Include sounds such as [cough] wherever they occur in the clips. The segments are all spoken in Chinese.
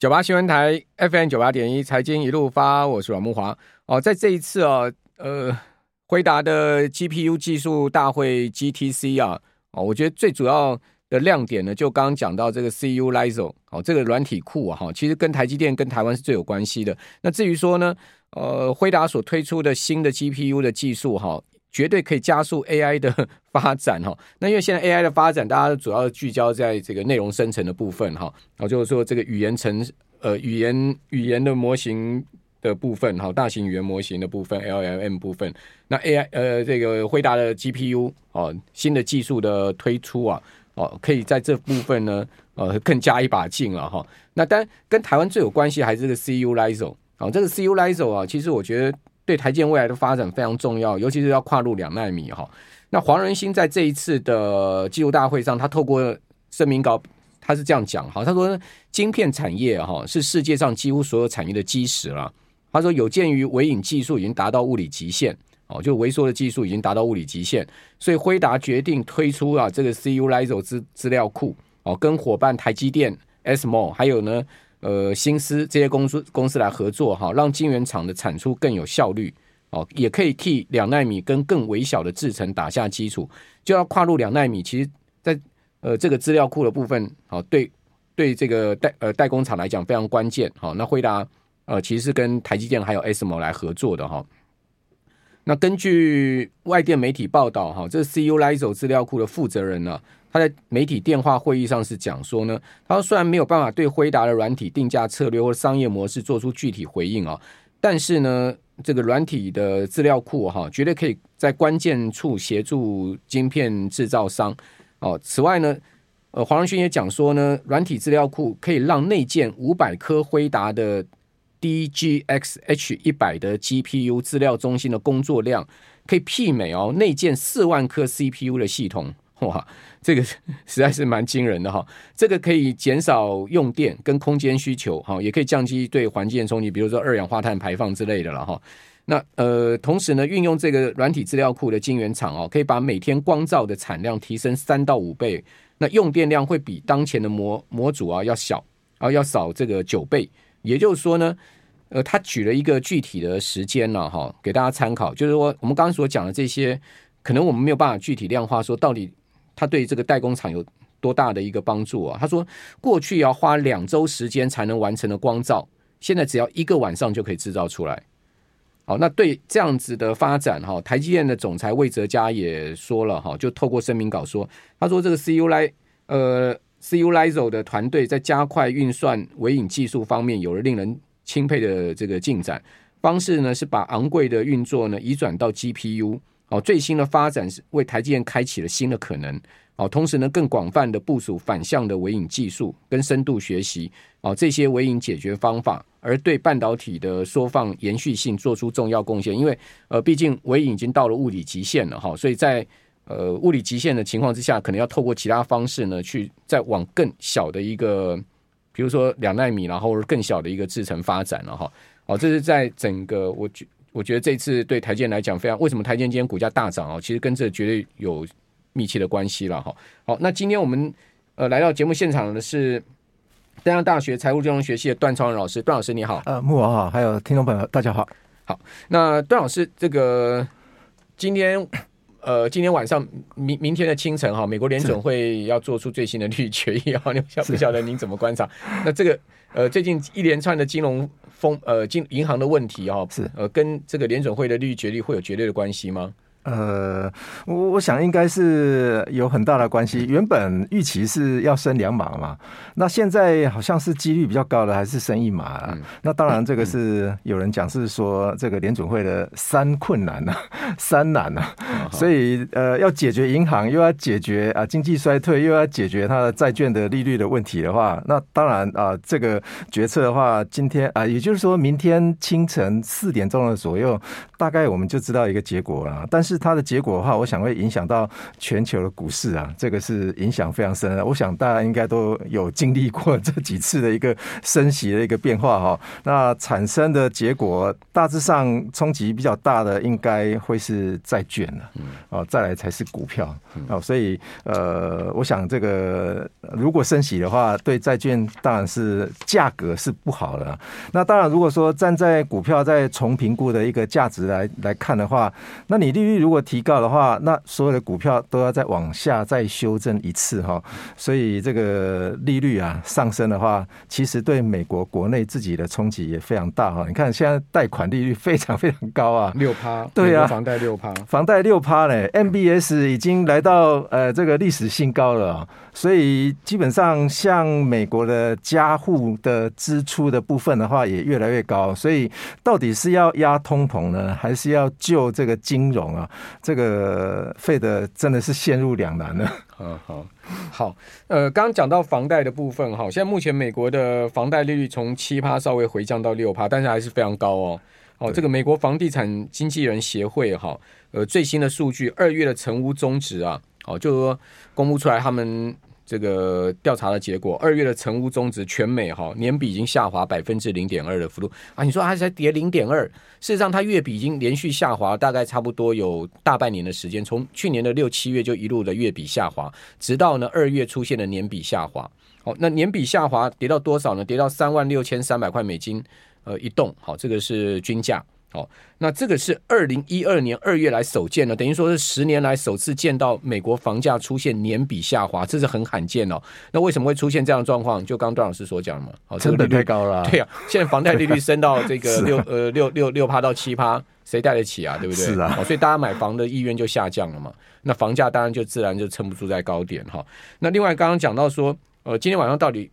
九八新闻台 FM 九八点一财经一路发，我是阮慕华哦，在这一次啊，呃，辉达的 GPU 技术大会 GTC 啊，哦，我觉得最主要的亮点呢，就刚刚讲到这个 CU Lizo 哦，这个软体库啊，哈，其实跟台积电跟台湾是最有关系的。那至于说呢，呃，辉达所推出的新的 GPU 的技术哈。绝对可以加速 AI 的 [laughs] 发展哈。那因为现在 AI 的发展，大家主要聚焦在这个内容生成的部分哈。然后就是说这个语言程呃语言语言的模型的部分哈，大型语言模型的部分 LLM 部分。那 AI 呃这个惠达的 GPU 哦，新的技术的推出啊哦，可以在这部分呢呃更加一把劲了哈。那当然跟台湾最有关系还是这个 CU Lizo 啊，这个 CU Lizo 啊，其实我觉得。对台积电未来的发展非常重要，尤其是要跨入两纳米哈。那黄仁勋在这一次的技术大会上，他透过声明稿，他是这样讲哈，他说晶片产业哈是世界上几乎所有产业的基石了。他说有鉴于微影技术已经达到物理极限哦，就微缩的技术已经达到物理极限，所以辉达决定推出啊这个 CU Lizo 资资料库哦，跟伙伴台积电、SMO 还有呢。呃，新思这些公司公司来合作哈，让晶圆厂的产出更有效率哦，也可以替两纳米跟更微小的制程打下基础。就要跨入两纳米，其实在呃这个资料库的部分，好对对这个代呃代工厂来讲非常关键。好，那辉达呃其实是跟台积电还有 SMO 来合作的哈。那根据外电媒体报道哈，这 CU Lizo 资料库的负责人呢。他在媒体电话会议上是讲说呢，他说虽然没有办法对辉达的软体定价策略或商业模式做出具体回应啊，但是呢，这个软体的资料库哈，绝对可以在关键处协助晶片制造商哦。此外呢，呃，黄仁勋也讲说呢，软体资料库可以让内建五百颗辉达的 DGX H100 的 GPU 资料中心的工作量，可以媲美哦内建四万颗 CPU 的系统。哇，这个实在是蛮惊人的哈！这个可以减少用电跟空间需求哈，也可以降低对环境的冲击，比如说二氧化碳排放之类的了哈。那呃，同时呢，运用这个软体资料库的晶圆厂哦，可以把每天光照的产量提升三到五倍，那用电量会比当前的模模组啊要小啊要少这个九倍。也就是说呢，呃，他举了一个具体的时间了哈，给大家参考，就是说我们刚刚所讲的这些，可能我们没有办法具体量化说到底。他对这个代工厂有多大的一个帮助啊？他说，过去要花两周时间才能完成的光罩，现在只要一个晚上就可以制造出来。好，那对这样子的发展哈，台积电的总裁魏哲嘉也说了哈，就透过声明稿说，他说这个 CUAI，呃 CU Lizo 的团队在加快运算微影技术方面有了令人钦佩的这个进展，方式呢是把昂贵的运作呢移转到 GPU。哦，最新的发展是为台积电开启了新的可能。哦，同时呢，更广泛的部署反向的微影技术跟深度学习。哦，这些微影解决方法，而对半导体的缩放延续性做出重要贡献。因为呃，毕竟微影已经到了物理极限了哈，所以在呃物理极限的情况之下，可能要透过其他方式呢，去再往更小的一个，比如说两纳米，然后更小的一个制程发展了哈。哦，这是在整个我觉。我觉得这次对台积电来讲非常，为什么台积电今天股价大涨啊？其实跟这绝对有密切的关系了哈。好，那今天我们呃来到节目现场的是丹江大学财务金融学系的段超仁老师，段老师你好。呃，慕驊好，还有听众朋友大家好。好，那段老师这个今天呃今天晚上明明天的清晨哈，美国联准会要做出最新的利率决议啊，你晓不晓得您怎么观察？那这个呃最近一连串的金融。风呃，金银行的问题哦，是呃，跟这个联准会的利率决定会有绝对的关系吗？呃，我我想应该是有很大的关系。原本预期是要升两码嘛，那现在好像是几率比较高的还是升一码。嗯。那当然，这个是有人讲是说这个联准会的三困难啊，[laughs] 三难啊。所以呃，要解决银行，又要解决啊经济衰退，又要解决它的债券的利率的问题的话，那当然啊，这个决策的话，今天啊，也就是说明天清晨四点钟的左右，大概我们就知道一个结果了。但是。是它的结果的话，我想会影响到全球的股市啊，这个是影响非常深的。我想大家应该都有经历过这几次的一个升息的一个变化哈，那产生的结果大致上冲击比较大的，应该会是债券了，哦，再来才是股票哦，所以呃，我想这个如果升息的话，对债券当然是价格是不好的。那当然，如果说站在股票在重评估的一个价值来来看的话，那你利率如果提高的话，那所有的股票都要再往下再修正一次哈。所以这个利率啊上升的话，其实对美国国内自己的冲击也非常大哈。你看现在贷款利率非常非常高啊，六趴，对啊，房贷六趴，房贷六趴嘞，MBS 已经来到呃这个历史新高了。所以基本上，像美国的家户的支出的部分的话，也越来越高。所以到底是要压通膨呢，还是要救这个金融啊？这个费的真的是陷入两难了。[laughs] 嗯，好，好，呃，刚刚讲到房贷的部分哈，现在目前美国的房贷利率从七趴稍微回降到六趴，但是还是非常高哦。哦，这个美国房地产经纪人协会哈，呃，最新的数据，二月的成屋终值啊。哦，就是说公布出来他们这个调查的结果，二月的成屋中值全美哈年比已经下滑百分之零点二的幅度啊！你说它才跌零点二，事实上它月比已经连续下滑，大概差不多有大半年的时间，从去年的六七月就一路的月比下滑，直到呢二月出现了年比下滑。好，那年比下滑跌到多少呢？跌到三万六千三百块美金呃一栋，好，这个是均价。好，那这个是二零一二年二月来首见的，等于说是十年来首次见到美国房价出现年比下滑，这是很罕见哦。那为什么会出现这样的状况？就刚刚段老师所讲的嘛，哦，成本太高了啊。对啊，现在房贷利率升到这个 [laughs] 六呃六六六趴到七趴，谁贷得起啊？对不对？是啊，所以大家买房的意愿就下降了嘛。那房价当然就自然就撑不住在高点哈。那另外刚刚讲到说，呃，今天晚上到底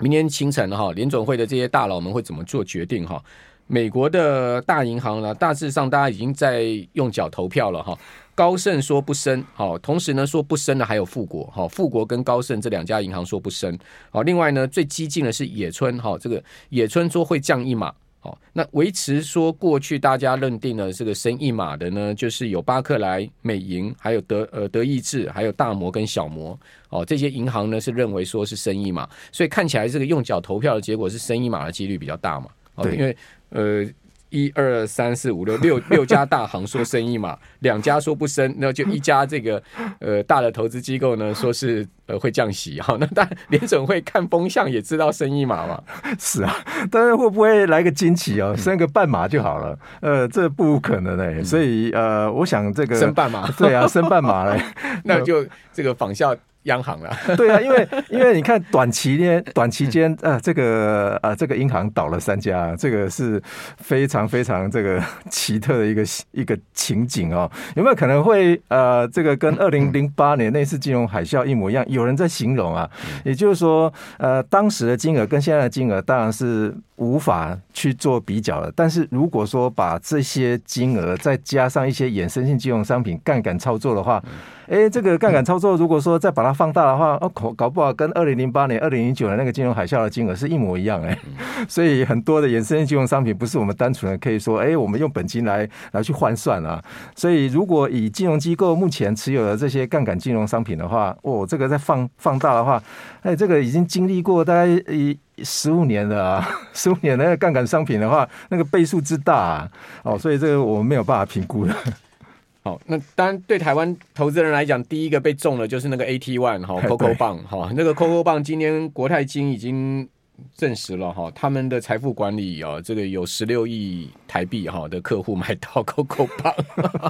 明天清晨哈，联总会的这些大佬们会怎么做决定哈？美国的大银行呢，大致上大家已经在用脚投票了哈。高盛说不升，好，同时呢说不升的还有富国，哈，富国跟高盛这两家银行说不升，好，另外呢最激进的是野村，哈，这个野村说会降一码，好，那维持说过去大家认定的这个升一码的呢，就是有巴克莱、美银，还有德呃德意志，还有大摩跟小摩，哦，这些银行呢是认为说是升一码，所以看起来这个用脚投票的结果是升一码的几率比较大嘛，对，因为。呃，一二三四五六六 [laughs] 六家大行说生意嘛，两家说不升，那就一家这个呃大的投资机构呢说是呃会降息，好，[laughs] 那当然联准会看风向也知道生一码嘛，[laughs] 是啊，但是会不会来个惊奇哦，升个半码就好了？呃，这不可能嘞，所以呃，我想这个升半码，对啊，升半码嘞，那就这个仿效。央行了，[laughs] 对啊，因为因为你看短期呢，[laughs] 短期间啊，这个啊，这个银行倒了三家，这个是非常非常这个 [laughs] 奇特的一个一个情景哦。有没有可能会呃，这个跟二零零八年那次金融海啸一模一样？有人在形容啊，也就是说，呃，当时的金额跟现在的金额当然是无法去做比较了。但是如果说把这些金额再加上一些衍生性金融商品杠杆操作的话，哎，这个杠杆操作，如果说再把它放大的话，哦，搞搞不好跟二零零八年、二零零九年那个金融海啸的金额是一模一样哎。[laughs] 所以很多的衍生性金融商品不是我们单纯的可以说，哎，我们用本金来来去换算啊。所以如果以金融机构目前持有的这些杠杆金融商品的话，哦，这个再放放大的话，哎，这个已经经历过大概一十五年了啊，[laughs] 十五年的那个杠杆商品的话，那个倍数之大啊，哦，所以这个我们没有办法评估的。[laughs] 好，那当然对台湾投资人来讲，第一个被中的就是那个 AT One 哈，COCO 棒哈，那个 COCO 棒今天国泰金已经证实了哈，他们的财富管理啊，这个有十六亿台币哈的客户买到 COCO [laughs] 棒，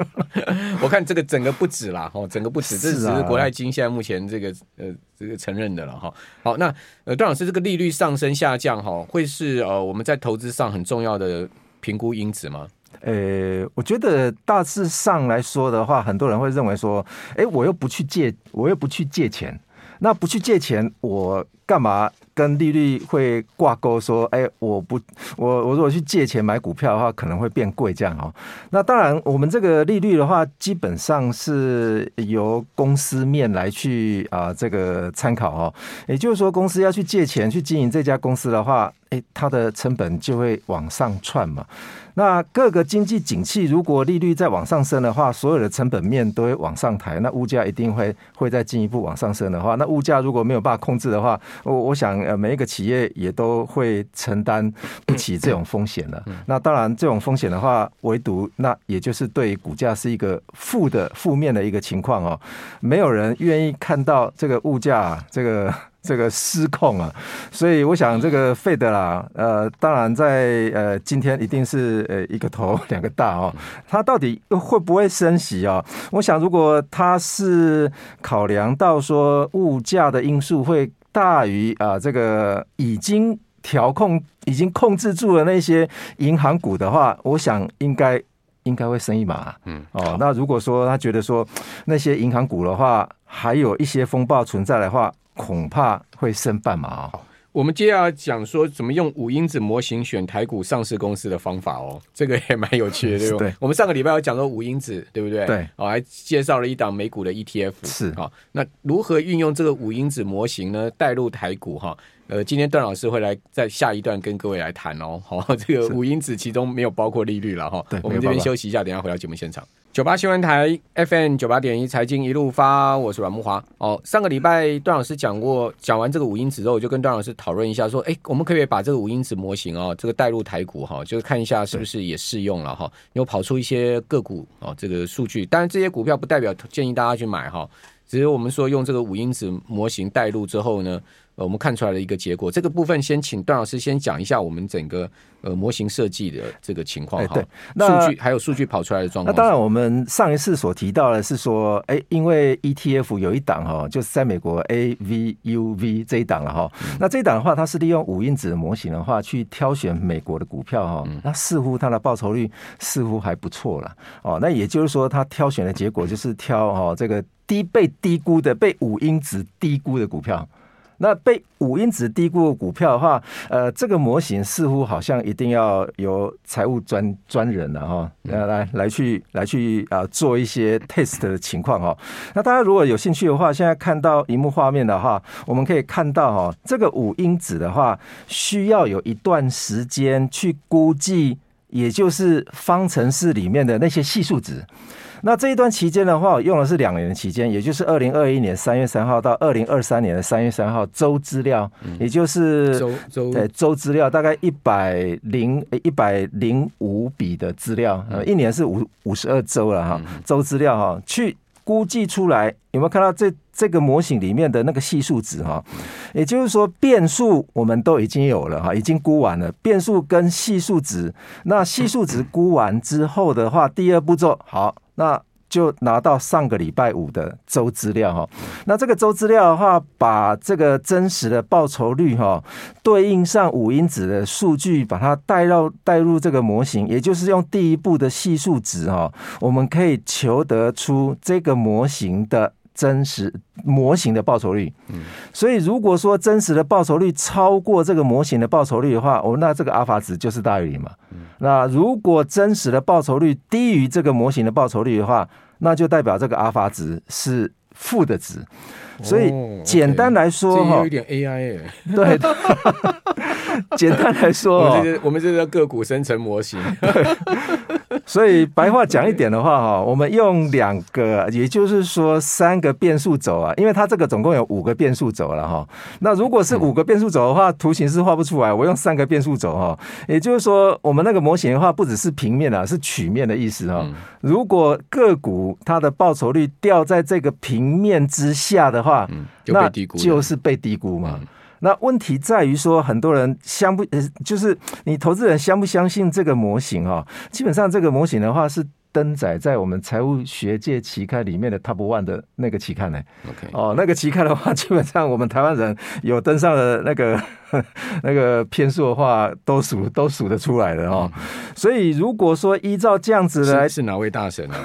[laughs] 我看这个整个不止啦哈，整个不止，这只是国泰金现在目前这个呃这个承认的了哈。好，那呃段老师，这个利率上升下降哈，会是呃我们在投资上很重要的评估因子吗？呃、欸，我觉得大致上来说的话，很多人会认为说，哎、欸，我又不去借，我又不去借钱，那不去借钱，我干嘛跟利率会挂钩？说，哎、我不，我我如果去借钱买股票的话，可能会变贵，这样哦。那当然，我们这个利率的话，基本上是由公司面来去啊、这个参考哦。也就是说，公司要去借钱去经营这家公司的话。哎，它的成本就会往上窜嘛。那各个经济景气，如果利率再往上升的话，所有的成本面都会往上抬，那物价一定会会再进一步往上升的话，那物价如果没有办法控制的话，我我想呃每一个企业也都会承担不起这种风险了。那当然这种风险的话，唯独那也就是对股价是一个负的负面的一个情况哦，没有人愿意看到这个物价这个。这个失控啊，所以我想这个费德啦，呃，当然在呃今天一定是呃一个头两个大哦，它到底会不会升息啊？我想如果它是考量到说物价的因素会大于啊这个已经调控、已经控制住了那些银行股的话，我想应该应该会升一码。嗯，哦，那如果说他觉得说那些银行股的话还有一些风暴存在的话。恐怕会剩半码哦。我们接下来讲说怎么用五因子模型选台股上市公司的方法哦，这个也蛮有趣的，对不对？我们上个礼拜有讲说五因子，对不对？对，哦，还介绍了一档美股的 ETF，是好。那如何运用这个五因子模型呢？带入台股哈？呃，今天段老师会来在下一段跟各位来谈哦。好，这个五因子其中没有包括利率了哈。对，我们这边休息一下，等一下回到节目现场。九八新闻台 FM 九八点一财经一路发，我是阮慕华。哦，上个礼拜段老师讲过，讲完这个五因子之后，我就跟段老师讨论一下，说，哎，我们可不可以把这个五因子模型哦，这个带入台股哈，就是看一下是不是也适用了哈，有跑出一些个股哦，这个数据。当然，这些股票不代表建议大家去买哈，只是我们说用这个五因子模型带入之后呢。呃，我们看出来的一个结果，这个部分先请段老师先讲一下我们整个呃模型设计的这个情况哈。数据还有数据跑出来的状况。那当然，我们上一次所提到的是说，哎，因为 ETF 有一档哈，就是在美国 AVUV 这一档了哈。那这一档的话，它是利用五因子的模型的话去挑选美国的股票哈。那似乎它的报酬率似乎还不错了哦。那也就是说，它挑选的结果就是挑哈这个低被低估的、被五因子低估的股票。那被五因子低估的股票的话，呃，这个模型似乎好像一定要由财务专专人了哈，来来来去来去啊做一些 test 的情况哈。那大家如果有兴趣的话，现在看到荧幕画面的话，我们可以看到哈，这个五因子的话，需要有一段时间去估计，也就是方程式里面的那些系数值。那这一段期间的话，我用的是两年的期间，也就是二零二一年三月三号到二零二三年的三月三号周资料，也就是周周。对周资料，大概一百零一百零五笔的资料，呃，一年是五五十二周了哈，周资料哈，去估计出来有没有看到这这个模型里面的那个系数值哈？也就是说变数我们都已经有了哈，已经估完了变数跟系数值，那系数值估完之后的话，第二步骤好。那就拿到上个礼拜五的周资料哈，那这个周资料的话，把这个真实的报酬率哈，对应上五因子的数据，把它带到带入这个模型，也就是用第一步的系数值哈，我们可以求得出这个模型的。真实模型的报酬率，所以如果说真实的报酬率超过这个模型的报酬率的话，哦，那这个阿法值就是大于零嘛。那如果真实的报酬率低于这个模型的报酬率的话，那就代表这个阿法值是负的值。所以简单来说哈，有一点 AI 哎，对，[laughs] 简单来说，我们这我们这个个股生成模型。[laughs] 所以白话讲一点的话哈，我们用两个，也就是说三个变数轴啊，因为它这个总共有五个变数轴了哈。那如果是五个变数轴的话，图形是画不出来。我用三个变数轴哈，也就是说我们那个模型的话，不只是平面啊，是曲面的意思哈。如果个股它的报酬率掉在这个平面之下的话，那就是被低估嘛。那问题在于说，很多人相不呃，就是你投资人相不相信这个模型啊？基本上这个模型的话是登载在我们财务学界期刊里面的 Top One 的那个期刊呢。OK，哦，那个期刊的话，[laughs] 基本上我们台湾人有登上的那个 [laughs] 那个篇数的话，都数都数得出来的哦。所以如果说依照这样子来，是哪位大神啊？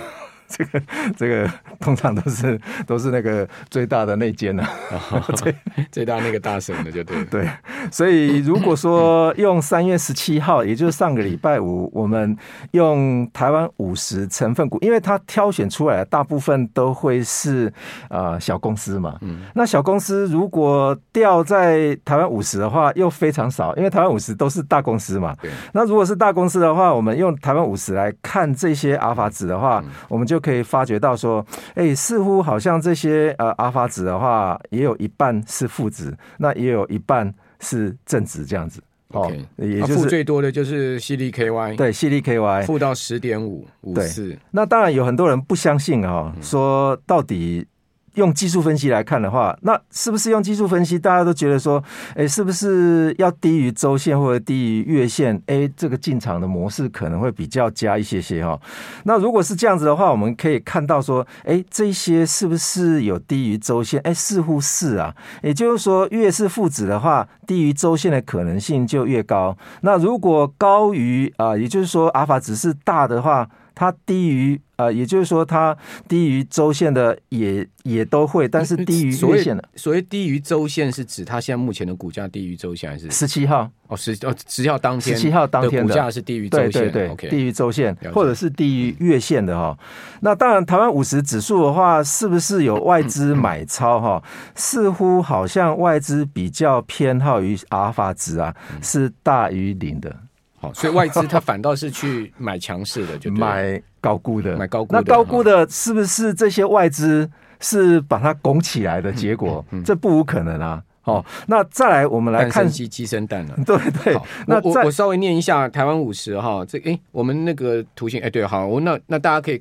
[laughs] 这个这个通常都是都是那个最大的内奸呢，[laughs] 最 [laughs] 最大那个大神的就对对。所以如果说用三月十七号，也就是上个礼拜五，我们用台湾五十成分股，因为它挑选出来的大部分都会是呃小公司嘛，嗯，那小公司如果掉在台湾五十的话，又非常少，因为台湾五十都是大公司嘛，对。那如果是大公司的话，我们用台湾五十来看这些阿尔法值的话，我们就可以发觉到说，哎，似乎好像这些呃阿法值的话，也有一半是负值，那也有一半是正值这样子。哦也就是负最多的就是 CDKY，对，CDKY 负到十点五五四。那当然有很多人不相信啊、哦，说到底。用技术分析来看的话，那是不是用技术分析？大家都觉得说，哎，是不是要低于周线或者低于月线？哎，这个进场的模式可能会比较加一些些哈。那如果是这样子的话，我们可以看到说，哎，这些是不是有低于周线？哎，似乎是啊。也就是说，越是负值的话，低于周线的可能性就越高。那如果高于啊，也就是说，阿尔法值是大的话。它低于呃，也就是说，它低于周线的也也都会，但是 [laughs] 低于月线的。所谓低于周线是指它现在目前的股价低于周线，还是十七号？哦，十哦十七号当天，十七号当天的股价是低于周线，对对对低于周线，或者是低于月线的哈。那当然，台湾五十指数的话，是不是有外资买超哈？似乎好像外资比较偏好于阿尔法值啊，是大于零的。好，所以外资它反倒是去买强势的，就买高估的，买高估的。那高估的是不是这些外资是把它拱起来的结果？嗯嗯嗯、这不无可能啊。好，那再来我们来看鸡鸡生蛋 [laughs] 了。对对，那我我稍微念一下台湾五十哈，这哎，我们那个图形哎，对，好，我那那大家可以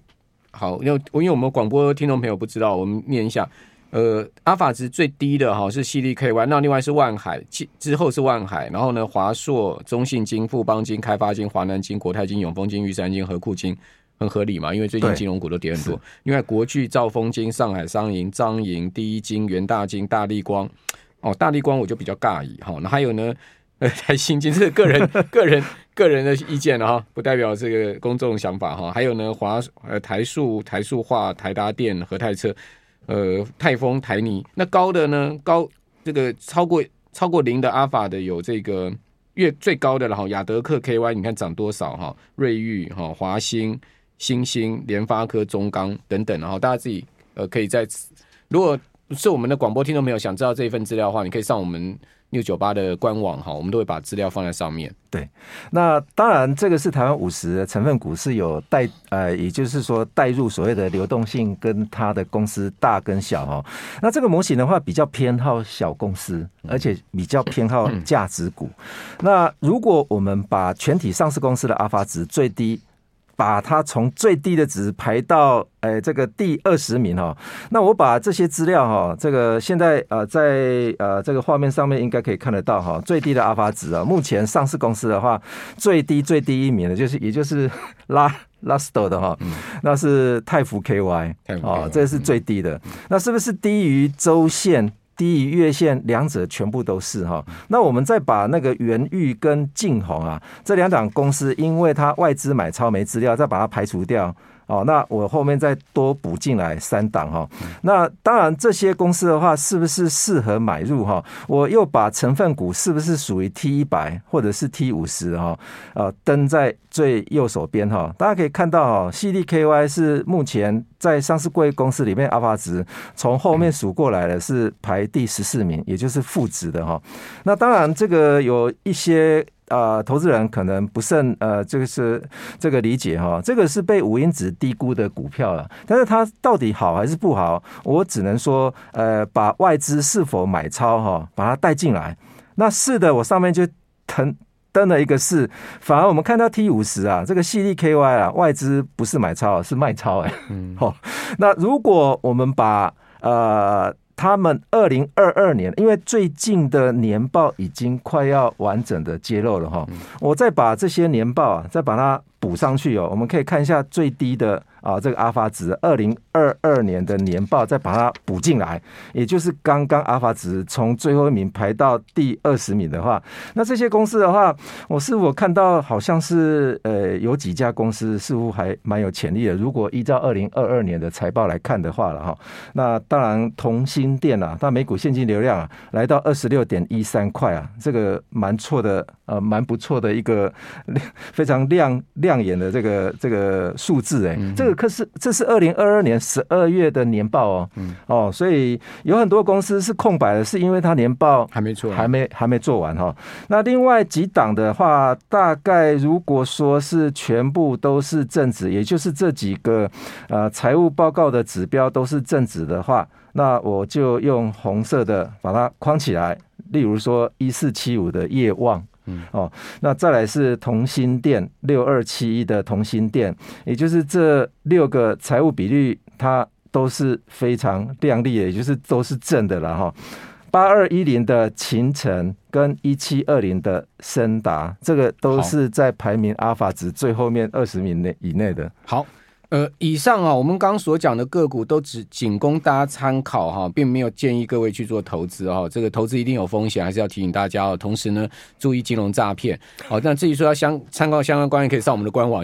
好，因为因为我们广播听众朋友不知道，我们念一下。呃，阿法值最低的哈是 CDKY，那另外是万海，之之后是万海，然后呢华硕、中信金、富邦金、开发金、华南金、国泰金、永丰金、玉山金、和库金，很合理嘛，因为最近金融股都跌很多。另外国巨、兆丰金、上海商银、张银、第一金、元大金、大力光，哦，大力光我就比较尬意哈。那还有呢，呃，台新金这是个人 [laughs] 个人个人的意见哈，不代表这个公众想法哈。还有呢，华呃台塑、台塑化、台达电、和泰车。呃，泰丰、台泥，那高的呢？高这个超过超过零的阿法的有这个月最高的了哈，亚德克 KY，你看涨多少哈？瑞昱哈、华兴、新兴、联发科、中钢等等，然后大家自己呃可以在，如果是我们的广播听众朋友想知道这一份资料的话，你可以上我们。六九八的官网哈，我们都会把资料放在上面。对，那当然这个是台湾五十的成分股是有带呃，也就是说带入所谓的流动性跟它的公司大跟小哈。那这个模型的话比较偏好小公司，而且比较偏好价值股。那如果我们把全体上市公司的阿法值最低，把它从最低的值排到，哎，这个第二十名哈。那我把这些资料哈，这个现在呃，在呃这个画面上面应该可以看得到哈。最低的阿尔法值啊，目前上市公司的话，最低最低一名的，就是也就是拉拉斯多的哈，那是泰福 KY 啊，这是最低的。那是不是低于周线？低于月线，两者全部都是哈。那我们再把那个元玉跟晋宏啊这两档公司，因为它外资买超没资料，再把它排除掉。哦，那我后面再多补进来三档哈。那当然这些公司的话，是不是适合买入哈？我又把成分股是不是属于 T 一百或者是 T 五十哈？呃，登在最右手边哈。大家可以看到哈，CDKY 是目前在上市柜公司里面阿法值从后面数过来的是排第十四名，也就是负值的哈。那当然这个有一些。呃，投资人可能不甚呃，这个是这个理解哈，这个是被五因子低估的股票了。但是它到底好还是不好，我只能说，呃，把外资是否买超哈，把它带进来。那是的，我上面就腾登了一个是，反而我们看到 T 五十啊，这个 CDKY 啊，外资不是买超，是卖超哎。嗯，好，那如果我们把呃。他们二零二二年，因为最近的年报已经快要完整的揭露了哈，我再把这些年报啊，再把它补上去哦，我们可以看一下最低的啊，这个阿法值二零二二年的年报，再把它补进来，也就是刚刚阿法值从最后一名排到第二十名的话，那这些公司的话，我似乎看到好像是呃有几家公司似乎还蛮有潜力的。如果依照二零二二年的财报来看的话了哈，那当然同心电啊，它每股现金流量啊来到二十六点一三块啊，这个蛮错的，呃，蛮不错的一个非常亮亮眼的这个这个数字哎，这个可是这是二零二二年十二月的年报哦，哦，所以有很多公司是空白的，是因为它年报还没做，还没还没做完哈。那另外几档的话，大概如果说是全部都是正值，也就是这几个呃财务报告的指标都是正值的话，那我就用红色的把它框起来。例如说一四七五的业旺，嗯哦，那再来是同心店六二七一的同心店，也就是这六个财务比率，它都是非常亮丽的，也就是都是正的了哈。八二一零的秦晨跟一七二零的森达，这个都是在排名阿法值最后面二十名内以内的。好。呃，以上啊，我们刚所讲的个股都只仅供大家参考哈，并没有建议各位去做投资哈。这个投资一定有风险，还是要提醒大家哦。同时呢，注意金融诈骗。好，那至于说要相参考相关观念，可以上我们的官网。